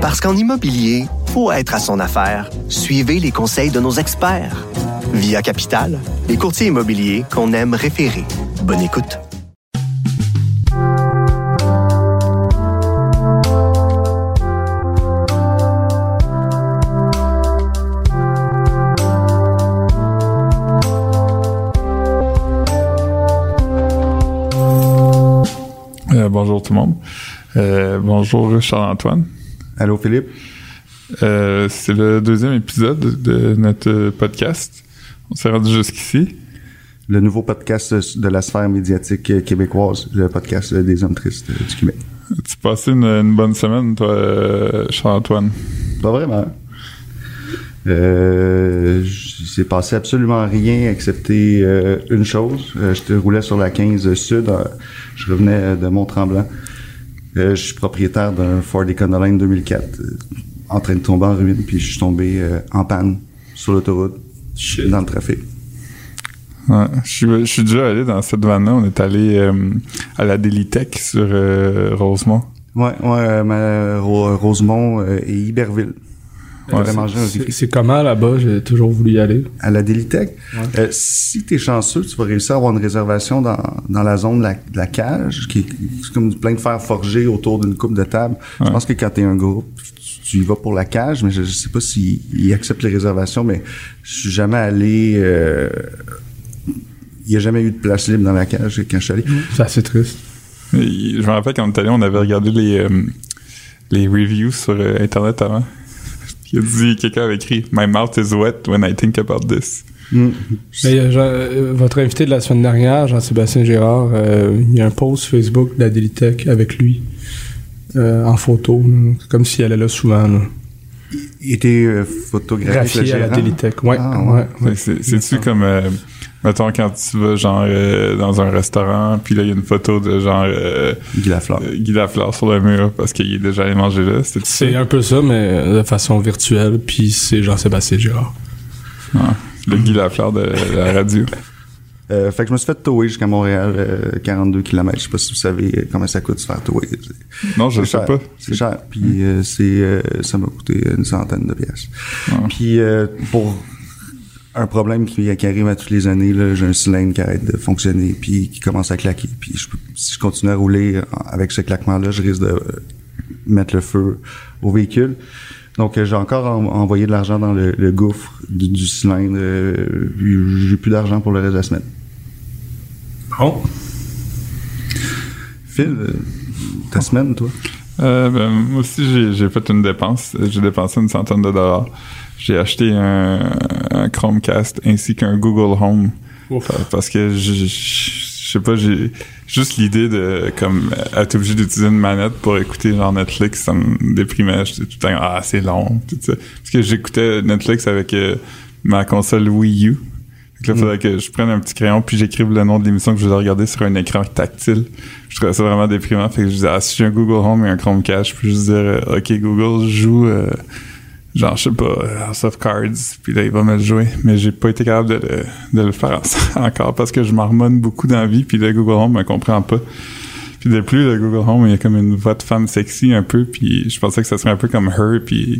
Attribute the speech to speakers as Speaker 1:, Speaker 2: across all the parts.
Speaker 1: Parce qu'en immobilier, faut être à son affaire. Suivez les conseils de nos experts. Via Capital, les courtiers immobiliers qu'on aime référer. Bonne écoute.
Speaker 2: Euh, bonjour tout le monde. Euh, bonjour Charles-Antoine.
Speaker 3: Allô Philippe?
Speaker 2: Euh, c'est le deuxième épisode de notre podcast. On s'est rendu jusqu'ici.
Speaker 3: Le nouveau podcast de la sphère médiatique québécoise, le podcast des hommes tristes du Québec.
Speaker 2: Tu passé une, une bonne semaine, toi, Charles-Antoine?
Speaker 3: Pas vraiment. Euh, s'est passé absolument rien excepté euh, une chose. Euh, je roulais sur la 15 Sud. Euh, je revenais de Mont-Tremblant. Je suis propriétaire d'un Ford Econoline 2004 en train de tomber en ruine. Puis je suis tombé en panne sur l'autoroute dans le trafic.
Speaker 2: Ouais, je, suis, déjà allé dans cette vanne-là. On est allé à la Délitech sur Rosemont.
Speaker 3: Ouais, ouais, Rosemont et Iberville.
Speaker 4: C'est comment là-bas? J'ai toujours voulu y aller.
Speaker 3: À la Délitech? Euh, si tu es chanceux, tu vas réussir à avoir une réservation dans, dans la zone de la, cage, qui est comme plein de fer forgé autour d'une coupe de table. Je pense que quand tu es un groupe, tu y vas pour la cage, mais je, sais pas s'ils acceptent les réservations, mais je suis jamais allé... Euh, il n'y a jamais eu de place libre dans la cage quand je suis allé.
Speaker 4: C'est assez triste.
Speaker 2: Je me rappelle quand on était allé, on avait regardé les, euh, les reviews sur Internet avant. Il a dit, quelqu'un a écrit My mouth is wet when I think about this.
Speaker 4: Mm. Mais, euh, euh, votre invité de la semaine dernière, Jean-Sébastien Gérard, euh, il y a un post Facebook de la Delitech avec lui en photo, comme s'il allait là souvent.
Speaker 3: Il était photographié
Speaker 4: à la Delitech, ouais. Ah,
Speaker 2: ouais. C'est-tu comme Mettons, quand tu vas, genre, euh, dans un restaurant, puis là, il y a une photo de, genre... Euh,
Speaker 3: Guy Lafleur.
Speaker 2: Euh, Guy Lafleur sur le mur, parce qu'il est déjà allé manger là.
Speaker 4: C'est un peu ça, mais de façon virtuelle, puis c'est Jean-Sébastien Girard.
Speaker 2: Ah, le Guy Lafleur de la radio.
Speaker 3: Euh, fait que je me suis fait tower jusqu'à Montréal, 42 km. Je sais pas si vous savez comment ça coûte de se faire tower.
Speaker 2: Non, je sais pas.
Speaker 3: C'est cher. Puis c'est ça m'a coûté une centaine de pièces. Ah. Puis pour un problème qui, arrive à toutes les années. Là, j'ai un cylindre qui arrête de fonctionner puis qui commence à claquer. Puis si je continue à rouler avec ce claquement-là, je risque de euh, mettre le feu au véhicule. Donc euh, j'ai encore envoyé de l'argent dans le, gouffre du, cylindre. Euh, j'ai plus d'argent pour le reste de la semaine.
Speaker 4: Bon.
Speaker 3: Phil, ta semaine, toi?
Speaker 2: Ben, moi aussi, j'ai fait une dépense. J'ai dépensé une centaine de dollars j'ai acheté un, Chromecast ainsi qu'un Google Home. Parce que je, sais pas, j'ai juste l'idée de comme être obligé d'utiliser une manette pour écouter genre Netflix, ça me déprimait. J'étais tout le temps ah c'est long, tout ça. Parce que j'écoutais Netflix avec euh, ma console Wii U. Donc là, il faudrait que je prenne un petit crayon puis j'écrive le nom de l'émission que je vais regarder sur un écran tactile. Je trouvais ça vraiment déprimant. Fait que je disais, ah, si j'ai un Google Home et un Chromecast, je peux juste dire, euh, OK, Google, joue euh, genre, je sais pas, House of Cards, puis là, il va me le jouer. Mais j'ai pas été capable de, de, le faire encore parce que je marmonne beaucoup d'envie, puis le Google Home me comprend pas. Puis de plus, le Google Home, il y a comme une voix de femme sexy un peu, puis je pensais que ça serait un peu comme Her, puis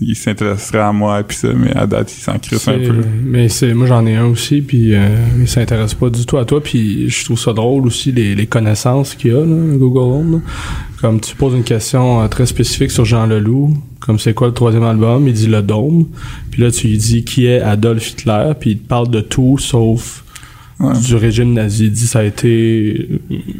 Speaker 2: il, s'intéresserait à moi, puis ça, mais à date, il s'en crisse un peu.
Speaker 4: Mais c'est, moi j'en ai un aussi, puis euh, il s'intéresse pas du tout à toi, puis je trouve ça drôle aussi, les, les connaissances qu'il y a, là, Google Home. Comme tu poses une question euh, très spécifique sur Jean Leloup, comme c'est quoi le troisième album, il dit le Dôme, puis là tu lui dis qui est Adolf Hitler, puis il te parle de tout sauf du régime nazi. Il dit ça a été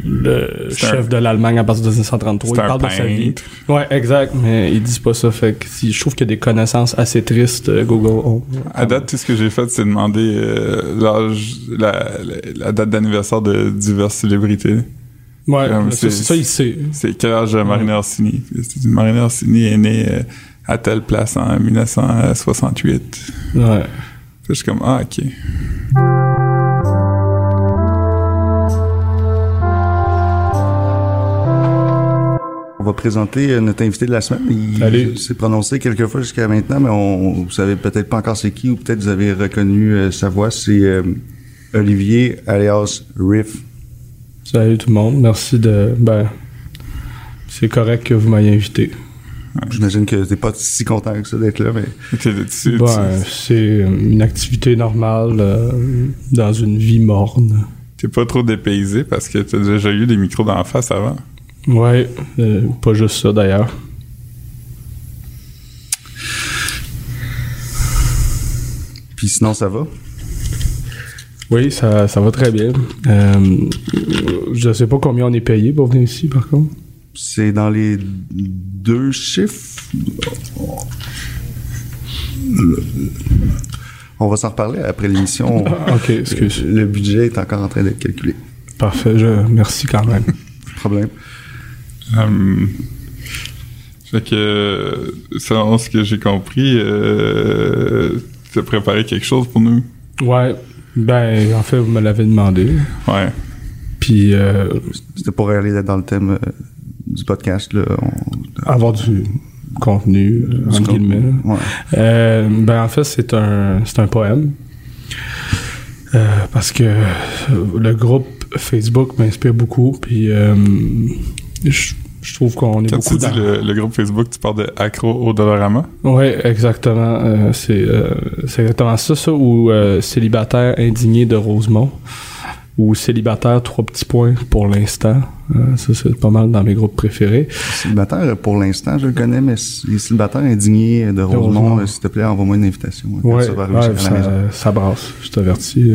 Speaker 4: le chef de l'Allemagne à partir de 1933. Il parle de sa vie. Ouais, exact, mais il dit pas ça. Fait que si, je trouve qu'il y a des connaissances assez tristes, euh, Google.
Speaker 2: à date, tout ce que j'ai fait, c'est demander euh, l'âge, la, date d'anniversaire de diverses célébrités.
Speaker 4: Ouais, c'est ça, il sait.
Speaker 2: C'est quel âge Marina Orsini. Marina Orsini est née euh, à telle place en 1968.
Speaker 4: Ouais.
Speaker 2: Je suis comme, ah, ok.
Speaker 3: On va présenter euh, notre invité de la semaine. Il s'est prononcé quelques fois jusqu'à maintenant, mais on, vous savez peut-être pas encore c'est qui, ou peut-être vous avez reconnu euh, sa voix. C'est euh, Olivier alias Riff.
Speaker 4: Salut tout le monde. Merci de. Ben, c'est correct que vous m'ayez invité.
Speaker 3: J'imagine que t'es pas si content que ça d'être là, mais...
Speaker 4: Ben, c'est une activité normale euh, dans une vie morne.
Speaker 2: T'es pas trop dépaysé parce que t'as déjà eu des micros dans la face avant.
Speaker 4: Ouais, euh, pas juste ça d'ailleurs.
Speaker 3: Puis sinon, ça va?
Speaker 4: Oui, ça, ça va très bien. Euh, je sais pas combien on est payé pour venir ici, par contre.
Speaker 3: C'est dans les deux chiffres. On va s'en reparler après l'émission.
Speaker 4: ok, excuse.
Speaker 3: Le budget est encore en train d'être calculé.
Speaker 4: Parfait, je, merci quand même. Pas
Speaker 3: de problème.
Speaker 2: Um, fait que, selon ce que j'ai compris, euh, tu as préparé quelque chose pour nous?
Speaker 4: Ouais, ben, en fait, vous me l'avez demandé.
Speaker 2: Ouais.
Speaker 4: Puis. Euh,
Speaker 3: C'était pour aller dans le thème euh, du podcast, là.
Speaker 4: Avoir du contenu, euh, en guillemets. Ouais. Euh, ben, en fait, c'est un, c'est un poème. Euh, parce que le groupe Facebook m'inspire beaucoup, puis je je trouve qu'on est
Speaker 2: Quand
Speaker 4: beaucoup
Speaker 2: tu dis le, groupe Facebook, tu parles de Accro au Dollarama?
Speaker 4: Oui, exactement. Euh, c'est, euh, c'est exactement ça, ça, ou euh, Célibataire indigné de Rosemont, ou Célibataire trois petits points pour l'instant. ça, c'est pas mal dans mes groupes préférés.
Speaker 3: Célibataire, pour l'instant, je le connais, mais les célibataires indignés de Rosemont, s'il te plaît, envoie-moi une invitation.
Speaker 4: Oui, ça, ça, brasse, je t'avertis.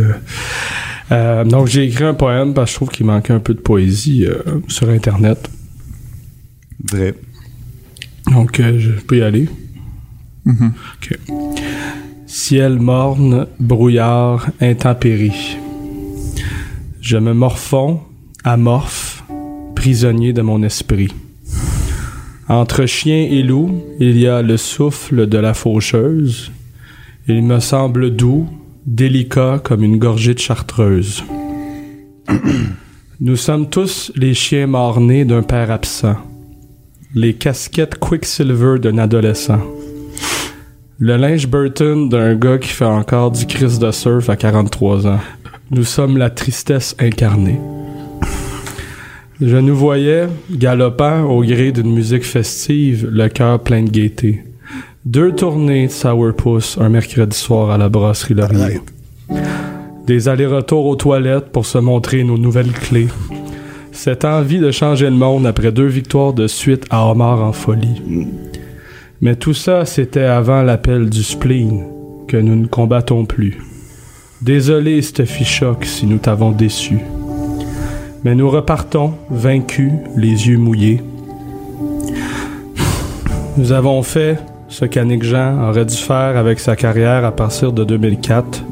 Speaker 4: donc, j'ai écrit un poème parce que je trouve qu'il manquait un peu de poésie sur Internet.
Speaker 3: Vrai.
Speaker 4: Donc, euh, je peux y aller.
Speaker 2: Mm-hmm.
Speaker 4: OK. Ciel morne, brouillard, intempérie. Je me morfonds, amorphe, prisonnier de mon esprit. Entre chien et loup, il y a le souffle de la faucheuse. Il me semble doux, délicat comme une gorgée de chartreuse. Nous sommes tous les chiens morts-nés d'un père absent les casquettes Quicksilver d'un adolescent. Le linge Burton d'un gars qui fait encore du Chris de surf à 43 ans. Nous sommes la tristesse incarnée. Je nous voyais, galopant au gré d'une musique festive, le cœur plein de gaieté. Deux tournées de Sourpuss un mercredi soir à la brasserie Laurier. Des allers-retours aux toilettes pour se montrer nos nouvelles clés. Cette envie de changer le monde après deux victoires de suite à Omar en folie. Mais tout ça, c'était avant l'appel du spleen, que nous ne combattons plus. Désolé, Steffi Choc, si nous t'avons déçu. Mais nous repartons, vaincus, les yeux mouillés. Nous avons fait ce qu'Annick Jean aurait dû faire avec sa carrière à partir de 2004,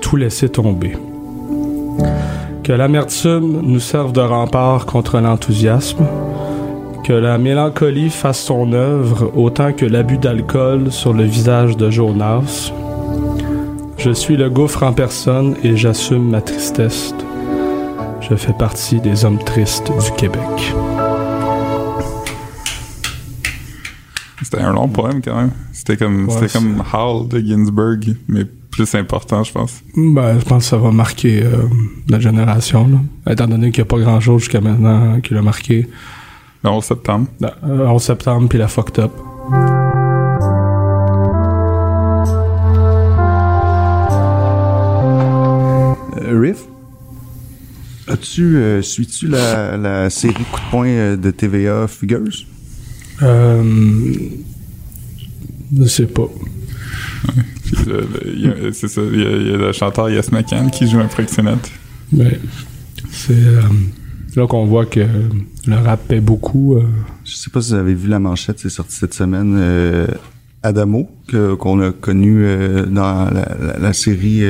Speaker 4: tout laisser tomber. Que l'amertume nous serve de rempart contre l'enthousiasme. Que la mélancolie fasse son œuvre autant que l'abus d'alcool sur le visage de Jonas. Je suis le gouffre en personne et j'assume ma tristesse. Je fais partie des hommes tristes du Québec.
Speaker 2: C'était un long poème quand même. C'était comme, c'était comme Hall de Ginsberg, mais plus important, je pense.
Speaker 4: Ben, je pense que ça va marquer euh, la génération, là. étant donné qu'il n'y a pas grand-chose jusqu'à maintenant qui l'a marqué.
Speaker 2: Le 11 septembre.
Speaker 4: Le euh, 11 septembre, puis la fucked up.
Speaker 3: Euh, Riff, as-tu, suis-tu la, la, série coup de poing de TVA Figures?
Speaker 4: Euh, je sais pas.
Speaker 2: C'est ça, il y, a, le chanteur Yes McCann qui joue un proxénète.
Speaker 4: Mais c'est euh, là qu'on voit que le rap paie beaucoup. Euh.
Speaker 3: Je sais pas si vous avez vu la manchette, c'est sorti cette semaine. Euh, Adamo, qu'on a connu dans la, série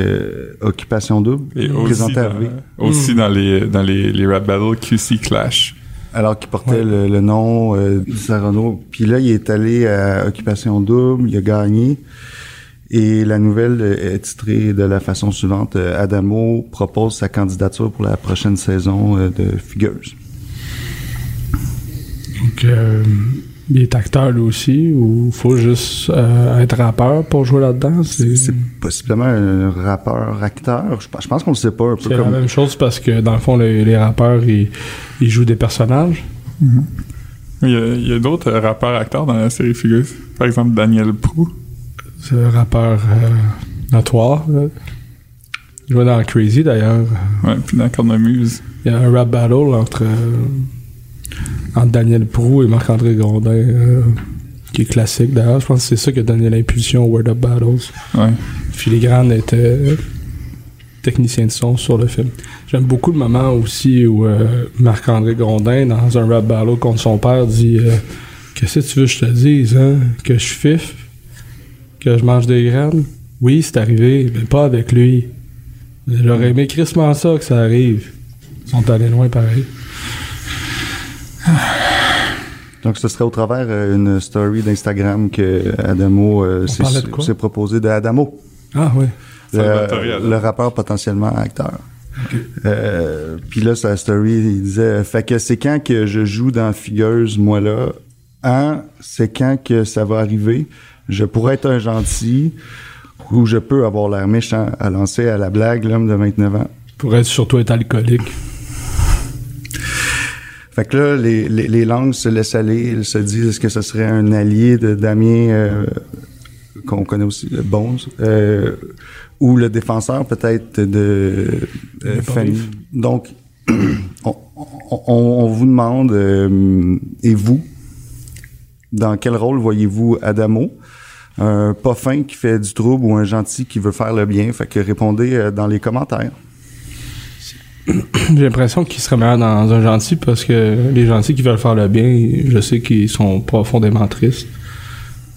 Speaker 3: Occupation Double,
Speaker 2: et aussi, dans, aussi dans les dans les, les rap battles QC Clash
Speaker 3: alors qu'il portait le, nom euh, Sarano. Puis là, il est allé à Occupation Double, il a gagné. Et la nouvelle est titrée de la façon suivante. Euh, Adamo propose sa candidature pour la prochaine saison euh, de Figures.
Speaker 4: Donc, euh, il est acteur lui aussi ou faut juste être rappeur pour jouer là-dedans?
Speaker 3: C'est possiblement un rappeur-acteur. Je, pense qu'on le sait pas.
Speaker 4: C'est comme... la même chose parce que dans le fond, les, rappeurs, ils, jouent des personnages.
Speaker 3: Mm-hmm.
Speaker 2: Il y a, il y a d'autres euh, rappeurs acteurs dans la série Figures. Par exemple, Daniel Prou.
Speaker 4: C'est un rappeur euh, notoire. là. Il jouait dans Crazy d'ailleurs.
Speaker 2: Ouais, puis dans Cornemuse.
Speaker 4: Il y a un rap battle entre, euh, entre Daniel Prou et Marc-André Grondin, euh, qui est classique d'ailleurs. Je pense que c'est ça qui a donné l'impulsion au Word Up Battles.
Speaker 2: Ouais.
Speaker 4: Filigrane était euh, technicien de son sur le film. J'aime beaucoup le moment aussi où euh, Marc-André Grondin, dans un rap battle contre son père, dit Qu'est-ce que tu veux que je te dise, hein? Que je fiffe? Que je mange des graines? Oui, c'est arrivé, mais pas avec lui. J'aurais aimé crissement ça que ça arrive. Ils sont allés loin pareil.
Speaker 3: Donc, ce serait au travers euh, une story d'Instagram que Adamo euh, s'est proposé de Adamo,
Speaker 4: Ah oui.
Speaker 3: Le, rappeur potentiellement acteur. Euh, Puis là, sa story, il disait, fait que c'est quand que je joue dans Figures, moi là, hein, c'est quand que ça va arriver, je pourrais être un gentil ou je peux avoir l'air méchant à lancer à la blague l'homme de 29 ans.
Speaker 4: Pour être surtout être alcoolique.
Speaker 3: Fait que là, les, les, les langues se laissent aller, elles se disent est-ce que ce serait un allié de Damien, euh, qu'on connaît aussi, Bones, euh, ou le défenseur peut-être de euh, Fanny? Donc, on, on- on vous demande, euh, et vous, dans quel rôle voyez-vous Adamo? Un pas fin qui fait du trouble ou un gentil qui veut faire le bien? Fait que répondez euh, dans les commentaires.
Speaker 4: J'ai l'impression qu'il serait meilleur dans un gentil parce que les gentils qui veulent faire le bien, je sais qu'ils sont profondément tristes.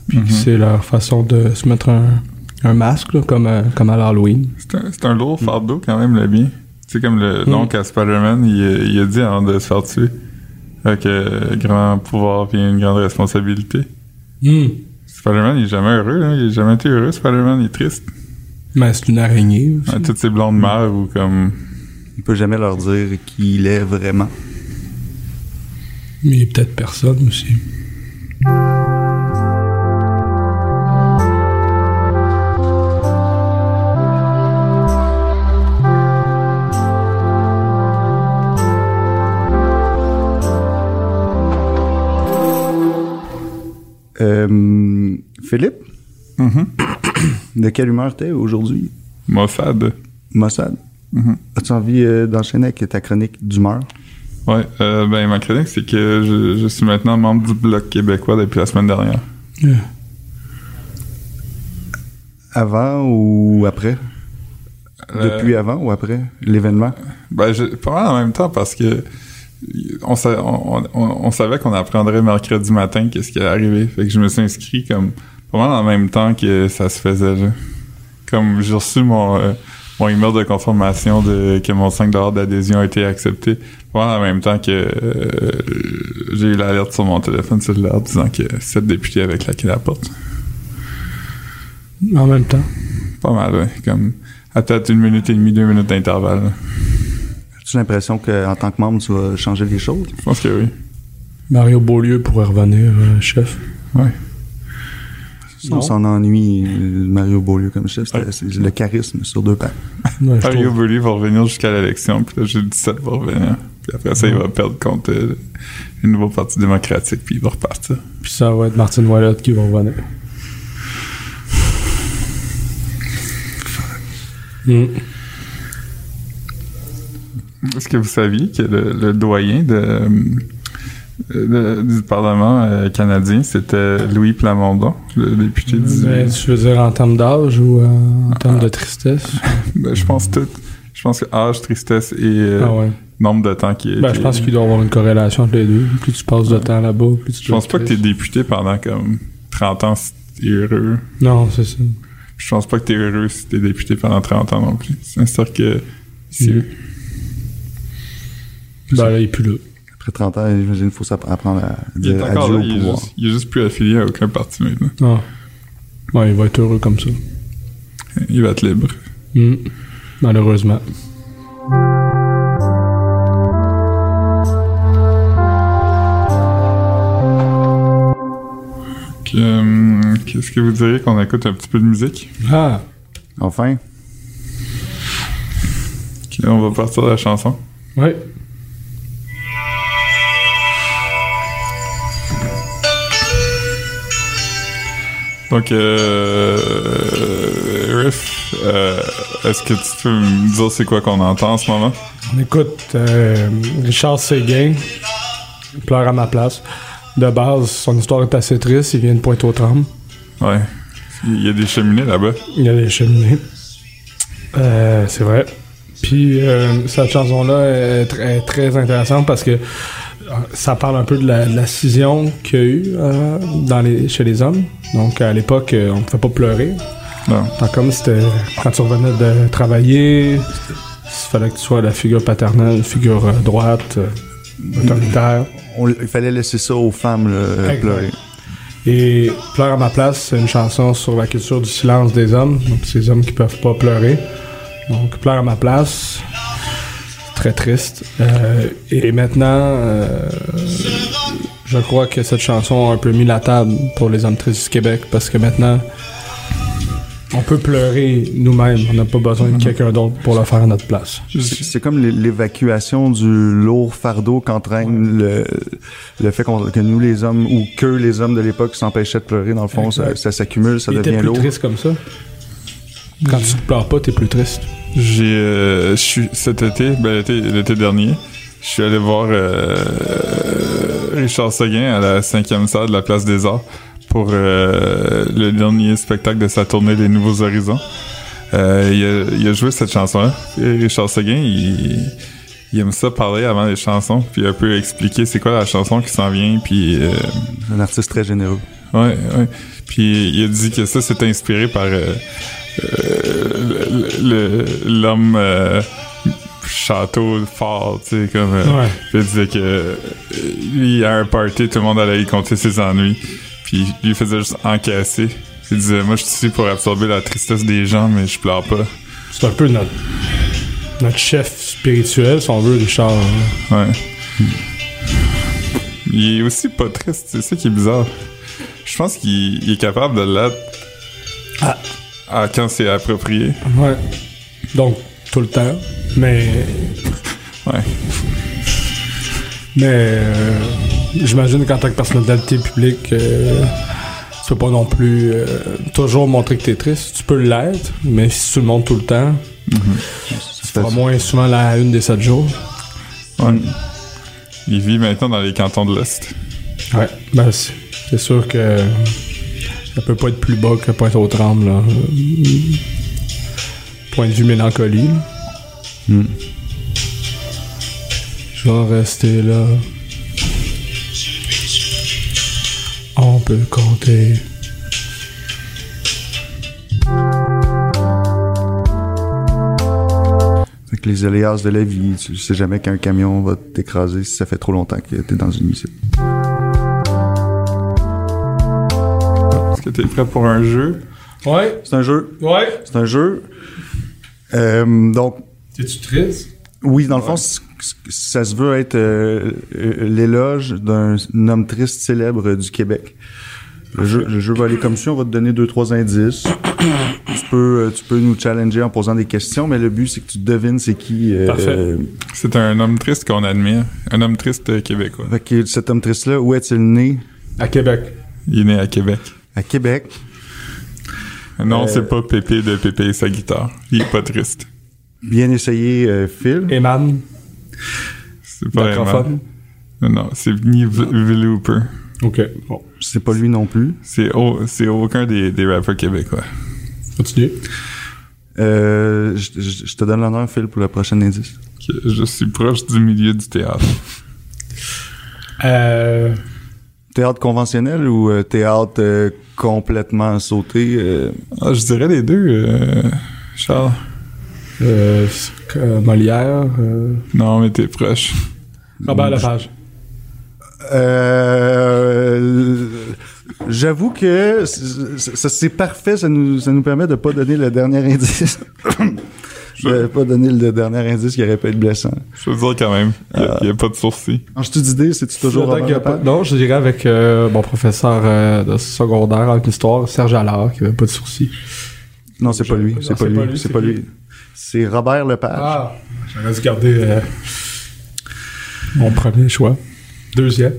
Speaker 4: Puis que c'est leur façon de se mettre un, un masque, là, comme, à- comme à l'Halloween.
Speaker 2: C'est un, lourd fardeau quand même, le bien. C'est comme le
Speaker 4: Mm.
Speaker 2: l'oncle à Spider-Man, il, a- il a dit avant de se faire tuer. Avec euh, grand pouvoir puis une grande responsabilité. Spider-Man, il est jamais heureux, là. Il a jamais été heureux, Spider-Man, il est triste.
Speaker 4: Mais c'est une araignée aussi.
Speaker 2: Ouais, toutes ces blondes mères ou comme.
Speaker 3: Il peut jamais leur dire qui il est vraiment.
Speaker 4: Mais peut-être personne aussi.
Speaker 3: Philippe,
Speaker 2: Mhm.
Speaker 3: de quelle humeur t'es aujourd'hui?
Speaker 2: Mossad.
Speaker 3: Mossad?
Speaker 2: Mhm.
Speaker 3: As-tu envie euh, d'enchaîner avec ta chronique d'humeur?
Speaker 2: Ouais, euh, ben ma chronique, c'est que je, je suis maintenant membre du Bloc québécois depuis la semaine dernière.
Speaker 3: Avant ou après?
Speaker 2: Euh,
Speaker 3: Depuis avant ou après l'événement?
Speaker 2: Ben, je, pas mal en même temps parce que on, sa- on, on- on savait qu'on apprendrait mercredi matin qu'est-ce qui allait arriver. Fait que je me suis inscrit comme pas mal en même temps que ça se faisait. Là. Comme j'ai reçu mon, euh, mon email de confirmation de que mon 5 d'adhésion a été accepté. Mal en même temps que euh, j'ai eu l'alerte sur mon téléphone cellulaire disant que sept députés avaient claqué la porte.
Speaker 4: En même temps.
Speaker 2: Pas mal, ouais. Comme à peut-être une minute et demie, deux minutes d'intervalle.
Speaker 3: As-tu l'impression qu'en tant que membre, tu vas changer les choses?
Speaker 2: Je pense que oui.
Speaker 4: Mario Beaulieu pourrait revenir euh, chef.
Speaker 2: Ouais.
Speaker 3: On
Speaker 4: Non.
Speaker 3: s'en ennuie, euh, Mario Beaulieu comme chef. c'était-
Speaker 2: Ouais.
Speaker 3: C'est le charisme sur deux pattes.
Speaker 4: Ouais,
Speaker 2: Mario
Speaker 4: trouve.
Speaker 2: Bully va revenir jusqu'à l'élection, puis là, j'ai 17 va revenir. Puis après ça, il va perdre contre euh, le nouveau Parti démocratique, puis il va repartir.
Speaker 4: Puis ça va être Martine Ouellette qui va revenir. Mm.
Speaker 2: Est-ce que vous saviez que le, le doyen de, euh, de- du Parlement euh, canadien, c'était Louis Plamondon, le député du...
Speaker 4: Mais tu veux dire en termes d'âge ou euh, en termes de tristesse?
Speaker 2: Ben, je pense tout. Je pense que âge, tristesse et euh,
Speaker 4: ah ouais.
Speaker 2: nombre de temps qui est...
Speaker 4: Ben, je pense qu'il doit y avoir une corrélation entre les deux. Plus tu passes de temps là-bas, plus tu
Speaker 2: Je pense pas que t'es député pendant comme 30 ans si t'es heureux.
Speaker 4: Non, c'est ça.
Speaker 2: Je pense pas que t'es heureux si t'es député pendant 30 ans non plus. C'est sûr que... c'est-
Speaker 4: Mm. Ben là, il est plus là.
Speaker 3: Après 30 ans, j'imagine qu'il faut s'apprendre à
Speaker 2: Il est
Speaker 3: dire
Speaker 2: encore
Speaker 3: adieu
Speaker 2: là,
Speaker 3: au
Speaker 2: il est,
Speaker 3: pouvoir.
Speaker 2: juste, il est juste plus affilié à aucun parti maintenant.
Speaker 4: Ah. Ouais, il va être heureux comme ça.
Speaker 2: Il va être libre.
Speaker 4: Mm. Malheureusement.
Speaker 2: Euh, Qu'est-ce que vous diriez qu'on écoute un petit peu de musique?
Speaker 4: Ah!
Speaker 3: Enfin,
Speaker 2: Ok, on va partir de la chanson.
Speaker 4: Ouais.
Speaker 2: Donc, euh, Riff, euh, est-ce que tu peux me dire c'est quoi qu'on entend en ce moment?
Speaker 4: On écoute euh, Richard Séguin, Pleure à ma place. De base, son histoire est assez triste. Il vient de Pointe-aux-Trembles.
Speaker 2: Ouais. Il y a des cheminées là-bas.
Speaker 4: Il y a des cheminées. Euh, c'est vrai. Puis euh, cette chanson-là est, tr- est très intéressante parce que euh, ça parle un peu de la, de la scission qu'il y a eu euh, dans les, chez les hommes. Donc à l'époque, euh, on ne pouvait pas pleurer.
Speaker 2: Non.
Speaker 4: Tant comme c'était quand tu revenais de travailler, il fallait que tu sois la figure paternelle, figure euh, droite, autoritaire.
Speaker 3: On- il fallait laisser ça aux femmes pleurer.
Speaker 4: Et Pleure à ma place, c'est une chanson sur la culture du silence des hommes. Donc, ces hommes qui peuvent pas pleurer. Donc, Pleure à ma place, très triste. Euh, et maintenant, euh, je crois que cette chanson a un peu mis la table pour les hommes tristes du Québec parce que maintenant, on peut pleurer nous-mêmes. On n'a pas besoin de quelqu'un d'autre pour le faire à notre place.
Speaker 3: C'est comme l'é- l'évacuation du lourd fardeau qu'entraîne le, le fait qu'on- que nous les hommes ou que les hommes de l'époque s'empêchaient de pleurer dans le fond ça,
Speaker 4: Exact.
Speaker 3: ça s'accumule ça
Speaker 4: était
Speaker 3: devient
Speaker 4: plus
Speaker 3: lourd
Speaker 4: triste comme ça. Quand tu ne pleures pas, t'es plus triste.
Speaker 2: J'ai, euh, cet été, ben l'été, l'été dernier, je suis allé voir euh, Richard Seguin à la cinquième salle de la Place des Arts pour euh, le dernier spectacle de sa tournée Les Nouveaux Horizons. Euh, il, a, il a joué cette chanson-là. Richard Seguin, il, il aime ça parler avant les chansons, puis un peu expliquer c'est quoi la chanson qui s'en vient, puis euh,
Speaker 3: un artiste très généreux
Speaker 2: Ouais, ouais. Puis il a dit que ça s'est inspiré par euh, euh, l'homme euh, château fort, tu sais, comme. euh,
Speaker 4: Ouais.
Speaker 2: disait que euh, lui, à un party, tout le monde allait lui conter ses ennuis. Puis lui faisait juste encaisser. Il disait, moi je suis ici pour absorber la tristesse des gens, mais je pleure pas.
Speaker 4: C'est un peu notre, notre chef spirituel, si on veut, Richard. hein.
Speaker 2: Ouais. Il est aussi pas triste, c'est ça qui est bizarre. Je pense qu'il il est capable de l'être
Speaker 4: Ah.
Speaker 2: À quand c'est approprié.
Speaker 4: Ouais. Donc, tout le temps. Mais,
Speaker 2: Ouais.
Speaker 4: mais euh, j'imagine qu'en tant que personnalité publique, euh, tu peux pas non plus euh, toujours montrer que t'es triste. Tu peux l'être, mais si tu le montres tout le temps, tu feras moins souvent la une des sept jours.
Speaker 2: Ouais. Il vit maintenant dans les cantons de l'Est.
Speaker 4: Ouais. Ben, c'est sûr que ça peut pas être plus bas que Pointe-aux-Trembles, là. Point de vue mélancolie. là.
Speaker 3: Hmm.
Speaker 4: Je vais rester là. On peut compter.
Speaker 3: Avec les aléas de la vie, tu sais jamais qu'un camion va t'écraser si ça fait trop longtemps que t'es dans une mission.
Speaker 2: T'es prêt pour un jeu?
Speaker 4: Ouais.
Speaker 3: C'est un jeu.
Speaker 4: Ouais.
Speaker 3: C'est un jeu. Euh, donc,
Speaker 4: T'es-tu triste?
Speaker 3: oui, dans le fond, c- c- ça se veut être euh, euh, l'éloge d'un homme triste célèbre du Québec. Le jeu, le jeu va aller comme ça, on va te donner deux, trois indices. tu, peux, tu peux nous challenger en posant des questions, mais le but, c'est que tu devines c'est qui. euh,
Speaker 4: Parfait.
Speaker 2: C'est un homme triste qu'on admire. Un homme triste québécois.
Speaker 3: fait que cet homme triste-là, où est-il né?
Speaker 4: À Québec.
Speaker 2: Il est né à Québec.
Speaker 3: À Québec.
Speaker 2: Non,
Speaker 3: Euh,
Speaker 2: c'est pas Pépé de Pépé et sa guitare. Il est pas triste.
Speaker 3: Bien essayé, euh, Phil.
Speaker 4: Eman.
Speaker 2: C'est pas vraiment. Non, c'est ni V- Billy Hooper.
Speaker 4: Ok. Bon.
Speaker 3: C'est pas lui non plus.
Speaker 2: C'est au- c'est aucun des, des rappeurs québécois.
Speaker 4: Continue.
Speaker 3: Euh, je, je- je te donne l'honneur, Phil, pour le prochain indice.
Speaker 2: Je suis proche du milieu du théâtre.
Speaker 4: Euh.
Speaker 3: Théâtre conventionnel ou euh, théâtre euh, complètement sauté? euh,
Speaker 2: Ah, je dirais les deux, euh, Charles.
Speaker 4: Euh, euh, Molière. Euh,
Speaker 2: Non, mais t'es proche.
Speaker 4: Robert Lepage.
Speaker 3: Euh, J'avoue que c'est parfait, ça nous, ça nous permet de pas donner le dernier indice. De pas donner le dernier indice qui aurait pu être blessant.
Speaker 2: Je veux dire quand même. Il y a, il y a pas de sourcils.
Speaker 3: En tu d'idée, c'est-tu toujours
Speaker 4: qu'il a pas-? Non, je dirais avec euh, mon professeur euh, de secondaire en histoire, Serge Allard, qui avait pas de sourcils.
Speaker 3: Non, c'est pas lui. C'est pas, lui. C'est pas lui. C'est Robert Lepage.
Speaker 4: Ah, j'aurais dû garder euh, mon premier choix. Deuxième.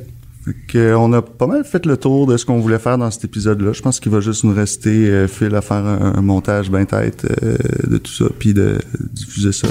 Speaker 3: Que on a pas mal fait le tour de ce qu'on voulait faire dans cet épisode-là. Je pense qu'il va juste nous rester euh, fil à faire un, montage bien tête euh, de tout ça, puis de diffuser ça.